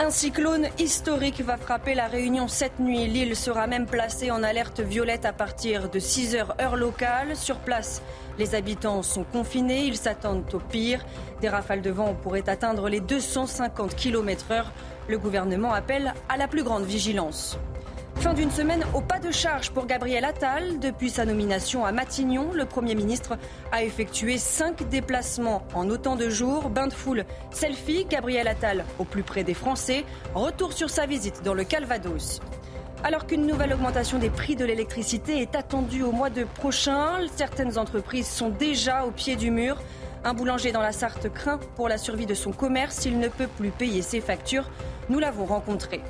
Un cyclone historique va frapper la Réunion cette nuit. L'île sera même placée en alerte violette à partir de 6 heures heure locale. Sur place, les habitants sont confinés, ils s'attendent au pire. Des rafales de vent pourraient atteindre les 250 km/h. Le gouvernement appelle à la plus grande vigilance. Fin d'une semaine au pas de charge pour Gabriel Attal. Depuis sa nomination à Matignon, le Premier ministre a effectué cinq déplacements en autant de jours. Bain de foule, selfie, Gabriel Attal au plus près des Français. Retour sur sa visite dans le Calvados. Alors qu'une nouvelle augmentation des prix de l'électricité est attendue au mois de prochain, certaines entreprises sont déjà au pied du mur. Un boulanger dans la Sarthe craint pour la survie de son commerce. Il ne peut plus payer ses factures. Nous l'avons rencontré.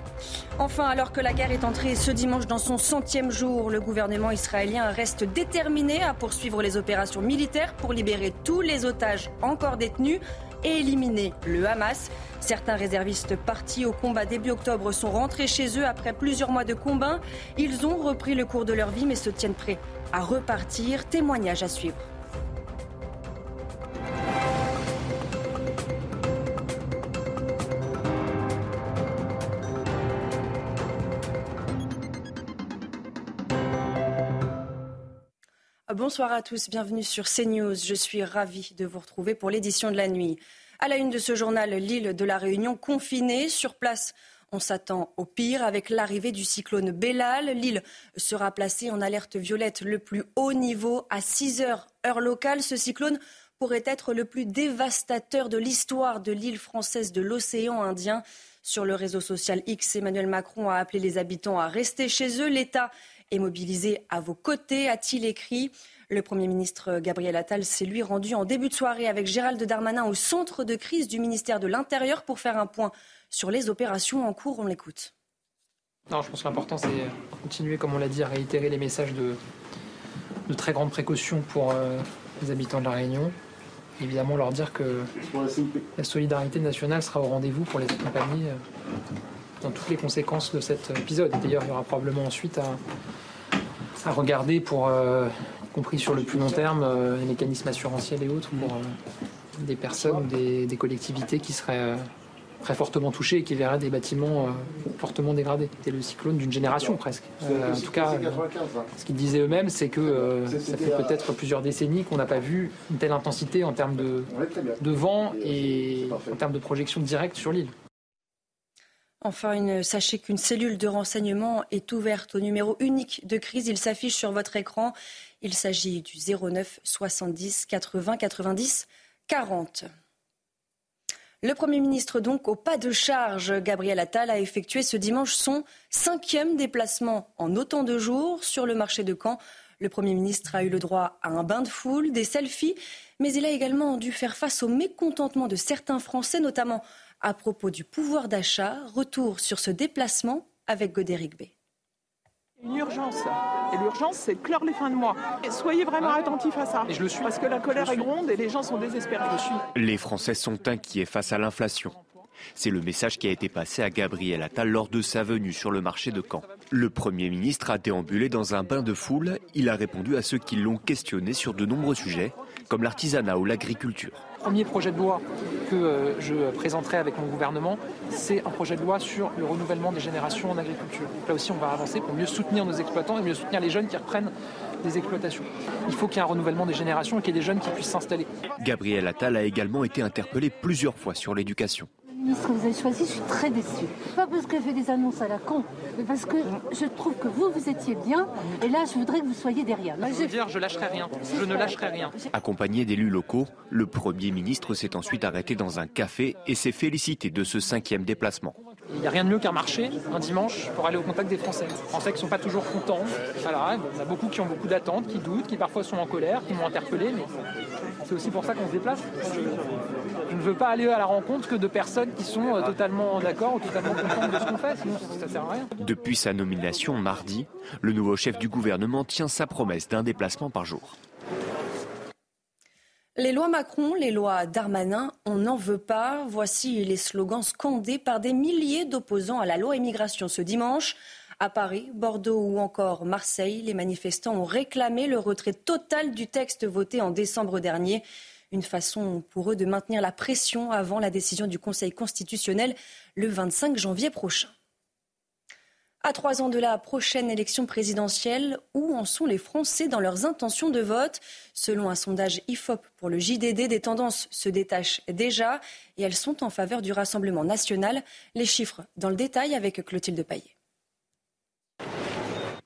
Enfin, alors que la guerre est entrée ce dimanche dans son centième jour, le gouvernement israélien reste déterminé à poursuivre les opérations militaires pour libérer tous les otages encore détenus et éliminer le Hamas. Certains réservistes partis au combat début octobre sont rentrés chez eux après plusieurs mois de combat. Ils ont repris le cours de leur vie mais se tiennent prêts à repartir. Témoignage à suivre. Bonsoir à tous, bienvenue sur CNews. Je suis ravie de vous retrouver pour l'édition de la nuit. À la une de ce journal, l'île de la Réunion confinée. Sur place, on s'attend au pire avec l'arrivée du cyclone Bellal. L'île sera placée en alerte violette le plus haut niveau à 6 heures heure locale. Ce cyclone pourrait être le plus dévastateur de l'histoire de l'île française de l'océan Indien. Sur le réseau social X, Emmanuel Macron a appelé les habitants à rester chez eux. L'État est mobilisé à vos côtés, a-t-il écrit. Le Premier ministre Gabriel Attal s'est lui rendu en début de soirée avec Gérald Darmanin au centre de crise du ministère de l'Intérieur pour faire un point sur les opérations en cours. On l'écoute. Non, je pense que l'important, c'est continuer, comme on l'a dit, à réitérer les messages de, de très grande précaution pour euh, les habitants de la Réunion. Évidemment, leur dire que la solidarité nationale sera au rendez-vous pour les accompagner euh, dans toutes les conséquences de cet épisode. D'ailleurs, il y aura probablement ensuite à, à regarder pour, euh, y compris sur le plus long terme, euh, les mécanismes assurantiels et autres pour euh, des personnes ou des, des, collectivités qui seraient très fortement touchées et qui verraient des bâtiments fortement dégradés. C'était le cyclone d'une génération presque. en tout cas, ce qu'ils disaient eux-mêmes, c'est que ça fait peut-être plusieurs décennies qu'on n'a pas vu une telle intensité en termes de, de vent et en termes de projection directe sur l'île. Enfin, sachez qu'une cellule de renseignement est ouverte au numéro unique de crise. Il s'affiche sur votre écran. Il s'agit du 09 70 80 90 40. Le Premier ministre, donc, au pas de charge, Gabriel Attal, a effectué ce dimanche son cinquième déplacement en autant de jours sur le marché de Caen. Le Premier ministre a eu le droit à un bain de foule, des selfies, mais il a également dû faire face au mécontentement de certains Français, notamment à propos du pouvoir d'achat. Retour sur ce déplacement avec Godéric B. Une urgence. Et l'urgence, c'est de clore les fins de mois. Et soyez vraiment attentifs à ça. Et je le suis. Parce que la colère est gronde et les gens sont désespérés. Je suis. Les Français sont inquiets face à l'inflation. C'est le message qui a été passé à Gabriel Attal lors de sa venue sur le marché de Caen. Le Premier ministre a déambulé dans un bain de foule. Il a répondu à ceux qui l'ont questionné sur de nombreux sujets, comme l'artisanat ou l'agriculture premier projet de loi que euh, je présenterai avec mon gouvernement, c'est un projet de loi sur le renouvellement des générations en agriculture. là aussi, on va avancer pour mieux soutenir nos exploitants et mieux soutenir les jeunes qui reprennent des exploitations. Il faut qu'il y ait un renouvellement des générations et qu'il y ait des jeunes qui puissent s'installer. Gabriel Attal a également été interpellé plusieurs fois sur l'éducation ministre que vous avez choisi, je suis très déçue. Pas parce qu'elle fait des annonces à la con, mais parce que je trouve que vous, vous étiez bien, et là, je voudrais que vous soyez derrière. je veux dire, je lâcherai rien. Je ne lâcherai rien. Accompagné d'élus locaux, le Premier ministre s'est ensuite arrêté dans un café et s'est félicité de ce cinquième déplacement. Il n'y a rien de mieux qu'un marché un dimanche pour aller au contact des Français. Les Français qui ne sont pas toujours contents. Alors, il y a beaucoup qui ont beaucoup d'attentes, qui doutent, qui parfois sont en colère, qui m'ont interpellé, mais c'est aussi pour ça qu'on se déplace. Je, ne veux pas aller à la rencontre que de personnes qui sont euh, totalement d'accord ou totalement contentes de ce qu'on fait, sinon ça ne sert à rien. Depuis sa nomination mardi, le nouveau chef du gouvernement tient sa promesse d'un déplacement par jour. Les lois Macron, les lois Darmanin, on n'en veut pas. Voici les slogans scandés par des milliers d'opposants à la loi immigration ce dimanche. À Paris, Bordeaux ou encore Marseille, les manifestants ont réclamé le retrait total du texte voté en décembre dernier. Une façon pour eux de maintenir la pression avant la décision du Conseil constitutionnel le 25 janvier prochain. À trois ans de la prochaine élection présidentielle, où en sont les Français dans leurs intentions de vote? Selon un sondage IFOP pour le JDD, des tendances se détachent déjà et elles sont en faveur du Rassemblement national. Les chiffres dans le détail avec Clotilde Paillet.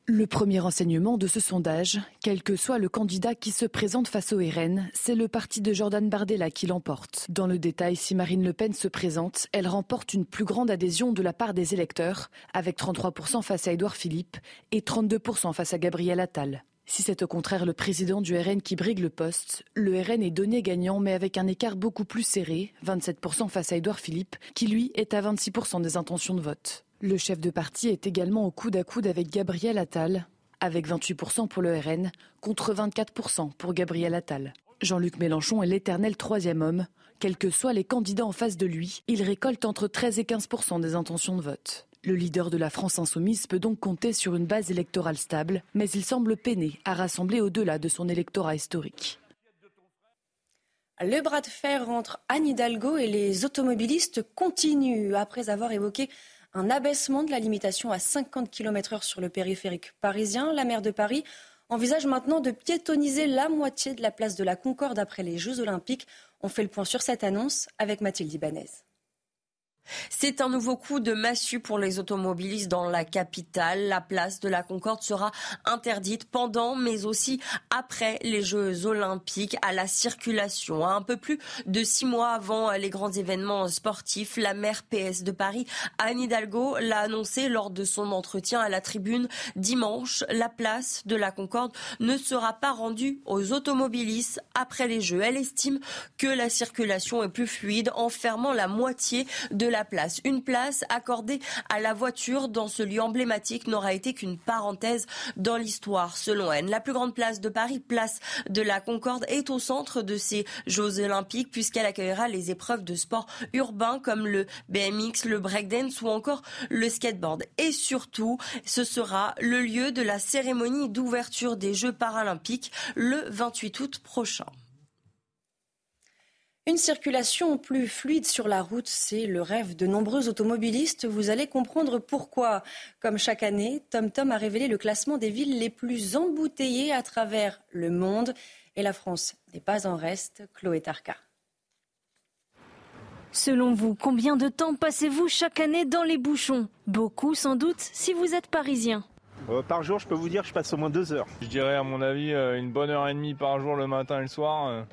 Le premier enseignement de ce sondage, quel que soit le candidat qui se présente face au RN, c'est le parti de Jordan Bardella qui l'emporte. Dans le détail, si Marine Le Pen se présente, elle remporte une plus grande adhésion de la part des électeurs, avec 33% face à Édouard Philippe et 32% face à Gabriel Attal. Si c'est au contraire le président du RN qui brigue le poste, le RN est donné gagnant mais avec un écart beaucoup plus serré, 27% face à Édouard Philippe, qui lui est à 26% des intentions de vote. Le chef de parti est également au coude à coude avec Gabriel Attal, avec 28% pour le RN contre 24% pour Gabriel Attal. Jean-Luc Mélenchon est l'éternel troisième homme. Quels que soient les candidats en face de lui, il récolte entre 13 et 15% des intentions de vote. Le leader de la France insoumise peut donc compter sur une base électorale stable, mais il semble peiner à rassembler au-delà de son électorat historique. Le bras de fer entre Anne Hidalgo et les automobilistes continue après avoir évoqué un abaissement de la limitation à 50 km/h sur le périphérique parisien. La maire de Paris envisage maintenant de piétoniser la moitié de la place de la Concorde après les Jeux Olympiques. On fait le point sur cette annonce avec Mathilde Ibanez. C'est un nouveau coup de massue pour les automobilistes dans la capitale. La place de la Concorde sera interdite pendant, mais aussi après les Jeux Olympiques à la circulation. Un peu plus de six mois avant les grands événements sportifs, la maire PS de Paris, Anne Hidalgo, l'a annoncé lors de son entretien à la tribune dimanche. La place de la Concorde ne sera pas rendue aux automobilistes après les Jeux. Elle estime que la circulation est plus fluide en fermant la moitié de la place. Une place accordée à la voiture dans ce lieu emblématique n'aura été qu'une parenthèse dans l'histoire, selon elle. La plus grande place de Paris, place de la Concorde, est au centre de ces Jeux olympiques puisqu'elle accueillera les épreuves de sport urbain comme le BMX, le breakdance ou encore le skateboard. Et surtout, ce sera le lieu de la cérémonie d'ouverture des Jeux paralympiques le 28 août prochain. Une circulation plus fluide sur la route, c'est le rêve de nombreux automobilistes. Vous allez comprendre pourquoi. Comme chaque année, TomTom a révélé le classement des villes les plus embouteillées à travers le monde. Et la France n'est pas en reste. Chloé Tarka. Selon vous, combien de temps passez-vous chaque année dans les bouchons? Beaucoup sans doute si vous êtes parisien. Euh, par jour, je peux vous dire que je passe au moins deux heures. Je dirais à mon avis euh, une bonne heure et demie par jour le matin et le soir.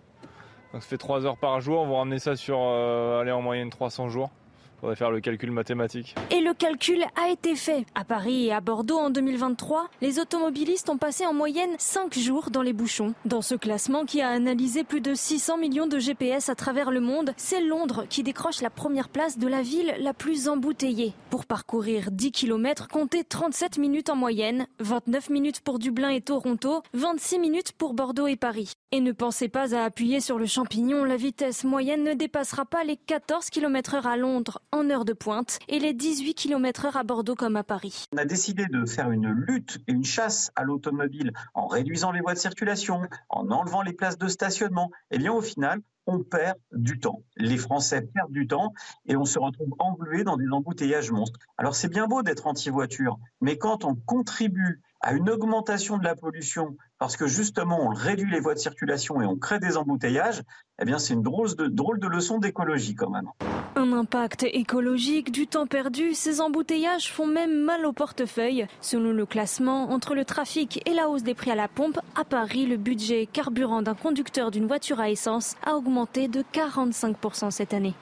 Donc ça fait 3 heures par jour, on va ramener ça sur euh, aller en moyenne 300 jours. Faudrait faire le calcul mathématique. Et le calcul a été fait. À Paris et à Bordeaux en 2023, les automobilistes ont passé en moyenne 5 jours dans les bouchons. Dans ce classement qui a analysé plus de 600 millions de GPS à travers le monde, c'est Londres qui décroche la première place de la ville la plus embouteillée. Pour parcourir 10 km, comptez 37 minutes en moyenne, 29 minutes pour Dublin et Toronto, 26 minutes pour Bordeaux et Paris. Et ne pensez pas à appuyer sur le champignon, la vitesse moyenne ne dépassera pas les 14 km heure à Londres en heure de pointe et les 18 km heure à Bordeaux comme à Paris. On a décidé de faire une lutte et une chasse à l'automobile en réduisant les voies de circulation, en enlevant les places de stationnement. Et eh bien au final, on perd du temps. Les Français perdent du temps et on se retrouve englué dans des embouteillages monstres. Alors c'est bien beau d'être anti-voiture, mais quand on contribue à une augmentation de la pollution parce que justement on réduit les voies de circulation et on crée des embouteillages, eh bien c'est une drôle de, leçon d'écologie quand même. Un impact écologique, du temps perdu, ces embouteillages font même mal au portefeuille. Selon le classement, entre le trafic et la hausse des prix à la pompe, à Paris, le budget carburant d'un conducteur d'une voiture à essence a augmenté de 45% cette année.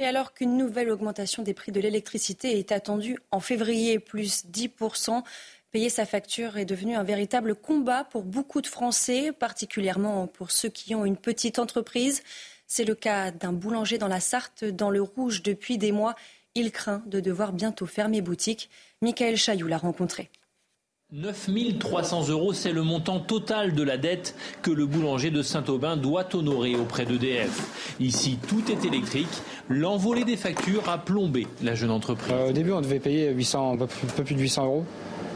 Et alors qu'une nouvelle augmentation des prix de l'électricité est attendue en février, plus 10%, payer sa facture est devenu un véritable combat pour beaucoup de Français, particulièrement pour ceux qui ont une petite entreprise. C'est le cas d'un boulanger dans la Sarthe, dans le rouge depuis des mois. Il craint de devoir bientôt fermer boutique. Michael Chailloux l'a rencontré. 9 300 euros, c'est le montant total de la dette que le boulanger de Saint-Aubin doit honorer auprès d'EDF. Ici, tout est électrique. L'envolée des factures a plombé la jeune entreprise. Euh, au début, on devait payer 800, un peu plus de 800 euros.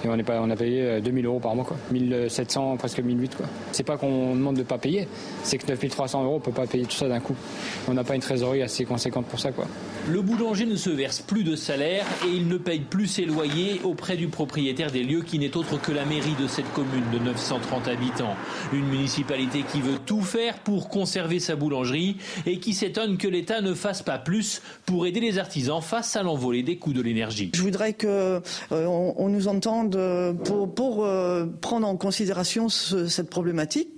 Et on, est pas, on a payé 2000 euros par mois, quoi. 1700, presque 1008, quoi. C'est pas qu'on demande de pas payer, c'est que 9300 euros, on peut pas payer tout ça d'un coup. On n'a pas une trésorerie assez conséquente pour ça, quoi. Le boulanger ne se verse plus de salaire et il ne paye plus ses loyers auprès du propriétaire des lieux qui n'est autre que la mairie de cette commune de 930 habitants. Une municipalité qui veut tout faire pour conserver sa boulangerie et qui s'étonne que l'État ne fasse pas plus pour aider les artisans face à l'envolée des coûts de l'énergie. Je voudrais qu'on euh, on nous entende pour, pour euh, prendre en considération cette problématique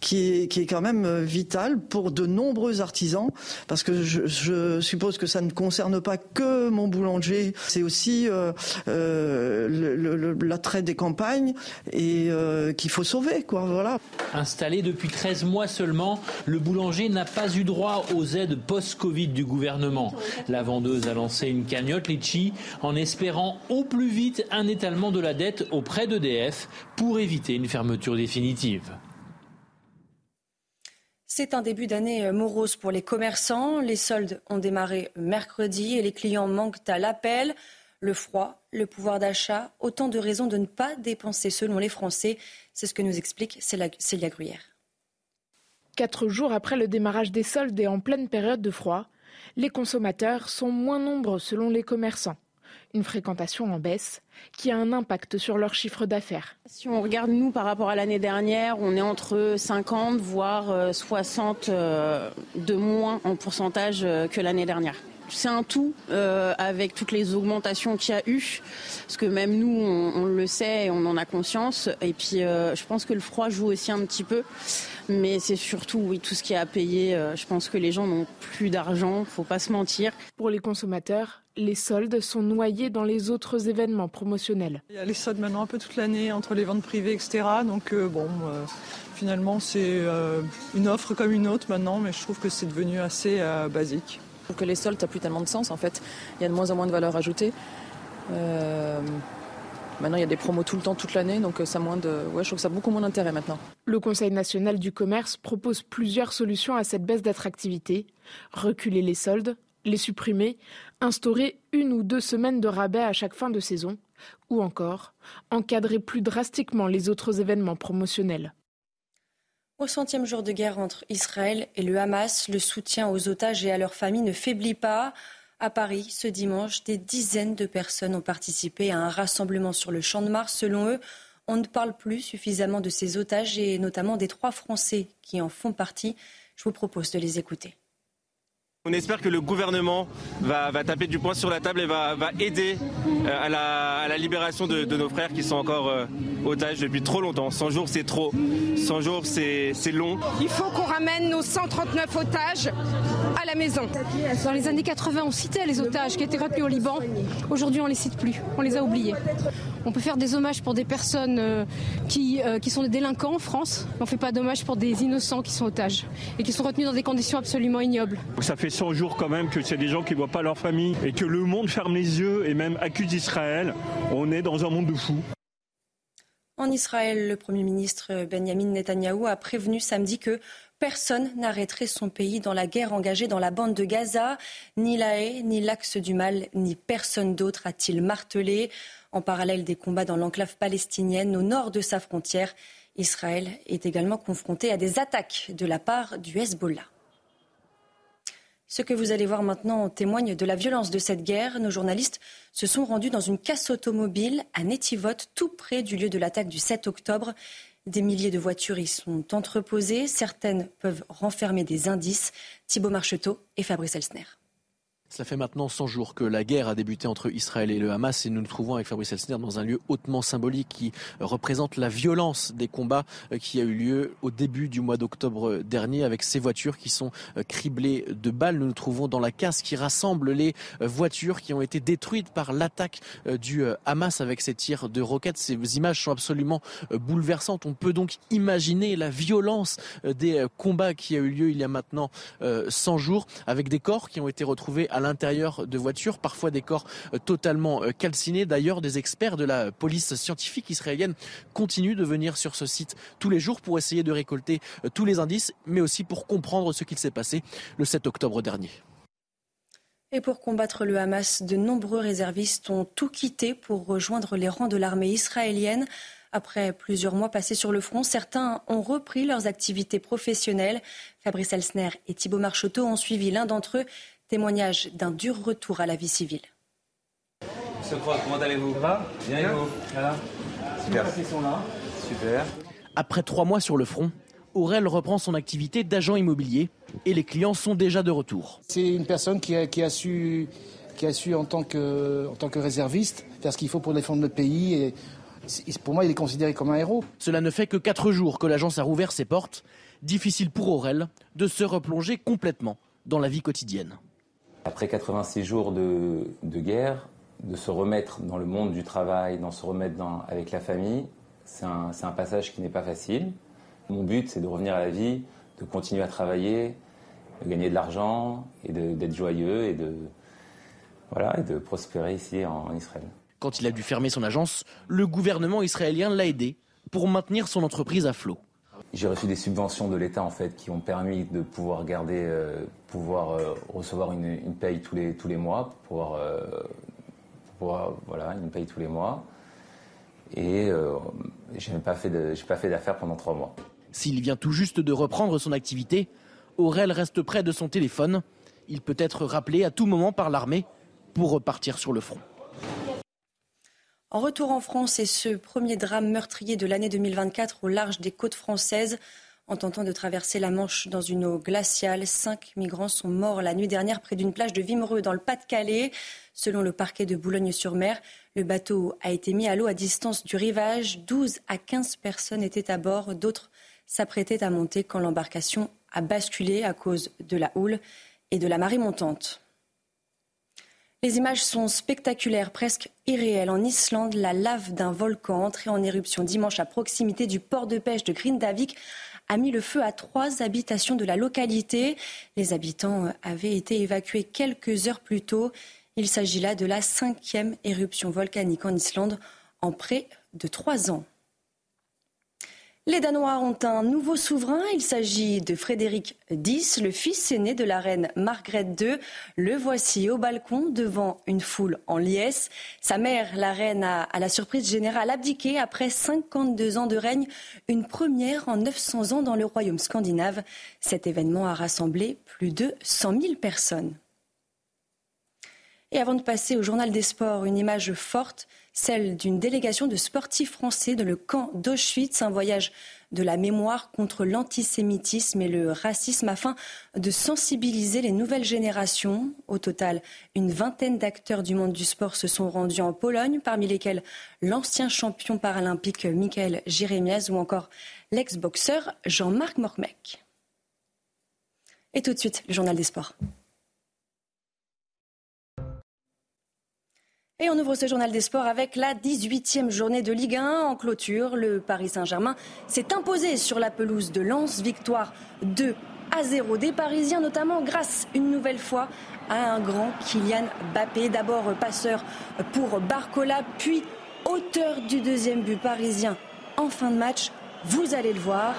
qui est, quand même euh, vital pour de nombreux artisans, parce que je, je suppose que ça ne concerne pas que mon boulanger, c'est aussi euh, euh, l'attrait des campagnes et euh, qu'il faut sauver, quoi. Voilà. Installé depuis 13 mois seulement, le boulanger n'a pas eu droit aux aides post-Covid du gouvernement. La vendeuse a lancé une cagnotte Litchi en espérant au plus vite un étalement de la dette auprès d'EDF pour éviter une fermeture définitive. C'est un début d'année euh, morose pour les commerçants. Les soldes ont démarré mercredi et les clients manquent à l'appel. Le froid, le pouvoir d'achat, autant de raisons de ne pas dépenser selon les Français. C'est ce que nous explique Célia Gruyère. Quatre jours après le démarrage des soldes et en pleine période de froid, les consommateurs sont moins nombreux selon les commerçants une fréquentation en baisse qui a un impact sur leur chiffre d'affaires. Si on regarde nous par rapport à l'année dernière, on est entre 50 voire 60 euh, euh, de moins en pourcentage euh, que l'année dernière c'est un tout avec toutes les augmentations qu'il y a eu, parce que même nous, on, le sait et on en a conscience. Et puis, je pense que le froid joue aussi un petit peu, mais c'est surtout oui tout ce qui est à payer. je pense que les gens n'ont plus d'argent, faut pas se mentir. Pour les consommateurs, les soldes sont noyés dans les autres événements promotionnels. Il y a les soldes maintenant un peu toute l'année entre les ventes privées, etc. Donc euh, bon, euh, finalement c'est euh, une offre comme une autre maintenant, mais je trouve que c'est devenu assez basique. Je trouve que les soldes n'ont plus tellement de sens en fait. Il y a de moins en moins de valeur ajoutée. Maintenant, il y a des promos tout le temps, toute l'année, donc ça moins de... ouais, je trouve que ça a beaucoup moins d'intérêt maintenant. Le Conseil national du commerce propose plusieurs solutions à cette baisse d'attractivité. Reculer les soldes, les supprimer, instaurer une ou deux semaines de rabais à chaque fin de saison, ou encore encadrer plus drastiquement les autres événements promotionnels. Au centième jour de guerre entre Israël et le Hamas, le soutien aux otages et à leurs familles ne faiblit pas. À Paris, ce dimanche, des dizaines de personnes ont participé à un rassemblement sur le Champ de Mars. Selon eux, on ne parle plus suffisamment de ces otages et notamment des trois Français qui en font partie. Je vous propose de les écouter. On espère que le gouvernement va, taper du poing sur la table et va, aider euh, à, la, libération de, nos frères qui sont encore euh, otages depuis trop longtemps. 100 jours, c'est trop. 100 jours, c'est long. Il faut qu'on ramène nos 139 otages à la maison. Dans les années 80, on citait les otages qui étaient retenus au Liban. Aujourd'hui, on les cite plus. On les a oubliés. On peut faire des hommages pour des personnes euh, qui, qui sont des délinquants en France. Mais on ne fait pas d'hommage pour des innocents qui sont otages et qui sont retenus dans des conditions absolument ignobles. Ça fait 100 jours quand même que c'est des gens qui ne voient pas leur famille et que le monde ferme les yeux et même accuse Israël. On est dans un monde de fous. En Israël, le Premier ministre Benjamin Netanyahou a prévenu samedi que personne n'arrêterait son pays dans la guerre engagée dans la bande de Gaza. Ni la haie, ni l'axe du mal, ni personne d'autre, a-t-il martelé. En parallèle des combats dans l'enclave palestinienne au nord de sa frontière, Israël est également confronté à des attaques de la part du Hezbollah. Ce que vous allez voir maintenant témoigne de la violence de cette guerre. Nos journalistes se sont rendus dans une casse automobile à Netivot, tout près du lieu de l'attaque du 7 octobre. Des milliers de voitures y sont entreposées. Certaines peuvent renfermer des indices. Thibault Marcheteau et Fabrice Elsner. Cela fait maintenant 100 jours que la guerre a débuté entre Israël et le Hamas et nous nous trouvons avec Fabrice Elsner dans un lieu hautement symbolique qui représente la violence des combats euh, qui a eu lieu au début du mois d'octobre dernier avec ces voitures qui sont euh, criblées de balles. Nous nous trouvons dans la casse qui rassemble les euh, voitures qui ont été détruites par l'attaque du Hamas avec ces tirs de roquettes. Ces images sont absolument bouleversantes. On peut donc imaginer la violence des combats qui a eu lieu il y a maintenant 100 jours avec des corps qui ont été retrouvés à l'intérieur de voitures, parfois des corps euh, totalement euh, calcinés. D'ailleurs, des experts de la police scientifique israélienne continuent de venir sur ce site tous les jours pour essayer de récolter euh, tous les indices, mais aussi pour comprendre ce qu'il s'est passé le 7 octobre dernier. Et pour combattre le Hamas, de nombreux réservistes ont tout quitté pour rejoindre les rangs de l'armée israélienne. Après plusieurs mois passés sur le front, certains ont repris leurs activités professionnelles. Fabrice Elsner et Thibault Marcheteau ont suivi l'un d'entre eux. Témoignage d'un dur retour à la vie civile. Monsieur Croix, comment allez-vous? Ça va? Bien et vous? Super. Super. Après trois mois sur le front, Aurel reprend son activité d'agent immobilier et les clients sont déjà de retour. C'est une personne qui a, qui a, su, qui a su en, tant que, en tant que réserviste faire ce qu'il faut pour défendre le pays. Et pour moi, il est considéré comme un héros. Cela ne fait que quatre jours que l'agence a rouvert ses portes. Difficile pour Aurel de se replonger complètement dans la vie quotidienne. Après 86 jours de, de guerre, de se remettre dans le monde du travail, d'en se remettre dans, avec la famille, c'est un, passage qui n'est pas facile. Mon but, c'est de revenir à la vie, de continuer à travailler, de gagner de l'argent et d'être joyeux et de, voilà, et de prospérer ici en Israël. Quand il a dû fermer son agence, le gouvernement israélien l'a aidé pour maintenir son entreprise à flot. J'ai reçu des subventions de l'État en fait qui ont permis de pouvoir garder, euh, pouvoir euh, recevoir une, paye tous les tous les mois, euh, pouvoir voilà une paye tous les mois. Et je n'ai pas fait j'ai pas fait d'affaires pendant trois mois. S'il vient tout juste de reprendre son activité, Aurel reste près de son téléphone. Il peut être rappelé à tout moment par l'armée pour repartir sur le front. En retour en France, et ce premier drame meurtrier de l'année 2024 au large des côtes françaises. En tentant de traverser la Manche dans une eau glaciale, cinq migrants sont morts la nuit dernière près d'une plage de Vimereux dans le Pas-de-Calais. Selon le parquet de Boulogne-sur-Mer, le bateau a été mis à l'eau à distance du rivage. 12 à 15 personnes étaient à bord. D'autres s'apprêtaient à monter quand l'embarcation a basculé à cause de la houle et de la marée montante. Les images sont spectaculaires, presque irréelles. En Islande, la lave d'un volcan entré en éruption dimanche à proximité du port de pêche de Grindavik a mis le feu à trois habitations de la localité. Les habitants avaient été évacués quelques heures plus tôt. Il s'agit là de la cinquième éruption volcanique en Islande en près de trois ans. Les Danois ont un nouveau souverain. Il s'agit de Frédéric X, le fils aîné de la reine Margrethe II. Le voici au balcon devant une foule en liesse. Sa mère, la reine, a, à la surprise générale, abdiqué après 52 ans de règne, une première en 900 ans dans le royaume scandinave. Cet événement a rassemblé plus de 100 000 personnes. Et avant de passer au journal des sports, une image forte, celle d'une délégation de sportifs français de le camp d'Auschwitz, un voyage de la mémoire contre l'antisémitisme et le racisme afin de sensibiliser les nouvelles générations. Au total, une vingtaine d'acteurs du monde du sport se sont rendus en Pologne, parmi lesquels l'ancien champion paralympique Michael Jérémiaz ou encore l'ex-boxeur Jean-Marc Mormec. Et tout de suite, le journal des sports. Et on ouvre ce journal des sports avec la 18e journée de Ligue 1 en clôture. Le Paris Saint-Germain s'est imposé sur la pelouse de Lens. Victoire 2 à 0 des Parisiens, notamment grâce une nouvelle fois à un grand Kylian Mbappé. D'abord passeur pour Barcola, puis auteur du deuxième but parisien en fin de match. Vous allez le voir.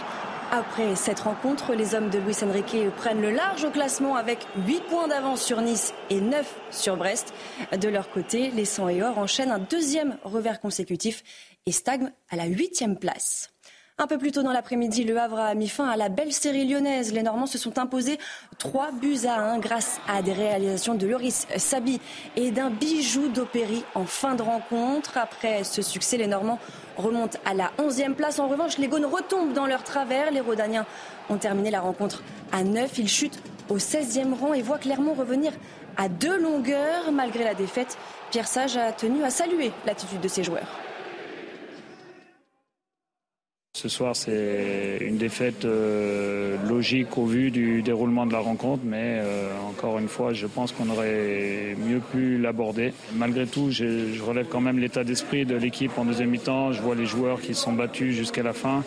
Après cette rencontre, les hommes de Luis Enrique prennent le large au classement avec 8 points d'avance sur Nice et 9 sur Brest. De leur côté, les 100 et or enchaînent un deuxième revers consécutif et stagnent à la huitième place. Un peu plus tôt dans l'après-midi, le Havre a mis fin à la belle série lyonnaise. Les Normands se sont imposés 3 buts à 1 grâce à des réalisations de Loris Sabi et d'un bijou d'Opéry en fin de rencontre. Après ce succès, les Normands remontent à la 11e place. En revanche, les Gaunes retombent dans leur travers. Les Rodaniens ont terminé la rencontre à 9. Ils chutent au 16e rang et voient Clermont revenir à deux longueurs. Malgré la défaite, Pierre Sage a tenu à saluer l'attitude de ses joueurs. Ce soir, c'est une défaite euh, logique au vu du déroulement de la rencontre, mais euh, encore une fois, je pense qu'on aurait mieux pu l'aborder. Malgré tout, je, relève quand même l'état d'esprit de l'équipe en deuxième mi-temps. Je vois les joueurs qui se sont battus jusqu'à la fin.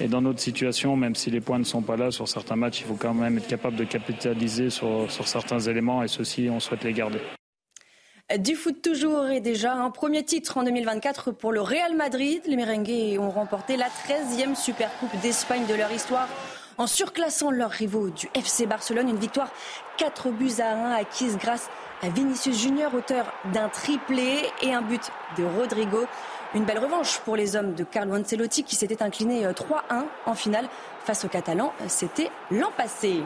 Et dans notre situation, même si les points ne sont pas là sur certains matchs, il faut quand même être capable de capitaliser sur, sur certains éléments et ceux-ci, on souhaite les garder. Du foot toujours et déjà un premier titre en 2024 pour le Real Madrid. Les Merengues ont remporté la 13e Supercoupe d'Espagne de leur histoire en surclassant leurs rivaux du FC Barcelone. Une victoire 4 buts à 1 acquise grâce à Vinicius Junior, auteur d'un triplé et un but de Rodrigo. Une belle revanche pour les hommes de Carlo Ancelotti qui s'était incliné 3-1 euh, en finale face aux Catalans. C'était l'an passé.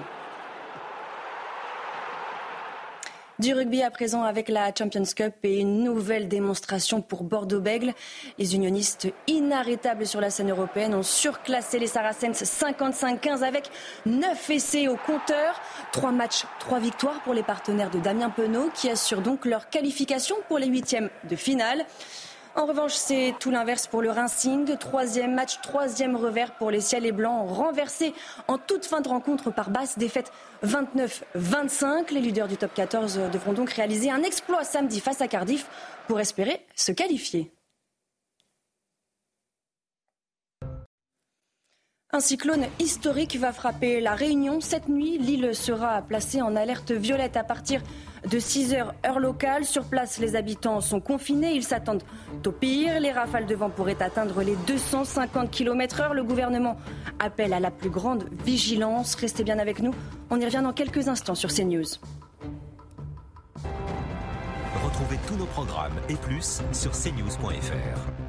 Du rugby à présent avec la Champions Cup et une nouvelle démonstration pour Bordeaux-Bègle. Les unionistes inarrêtables sur la scène européenne ont surclassé les Saracens 55-15 avec 9 essais au compteur. 3 matchs, 3 victoires pour les partenaires de Damien Penaud qui assurent donc leur qualification pour les huitièmes de finale. En revanche, c'est tout l'inverse pour le Racing. Troisième match, troisième revers pour les Ciels et Blancs, renversés en toute fin de rencontre par basse défaite 29-25. Les leaders du top 14 devront donc réaliser un exploit samedi face à Cardiff pour espérer se qualifier. Un cyclone historique va frapper la Réunion. Cette nuit, l'île sera placée en alerte violette à partir de 6 heures heure locale. Sur place, les habitants sont confinés. Ils s'attendent au pire. Les rafales de vent pourraient atteindre les 250 km heure. Le gouvernement appelle à la plus grande vigilance. Restez bien avec nous. On y revient dans quelques instants sur CNews. Retrouvez tous nos programmes et plus sur cnews.fr.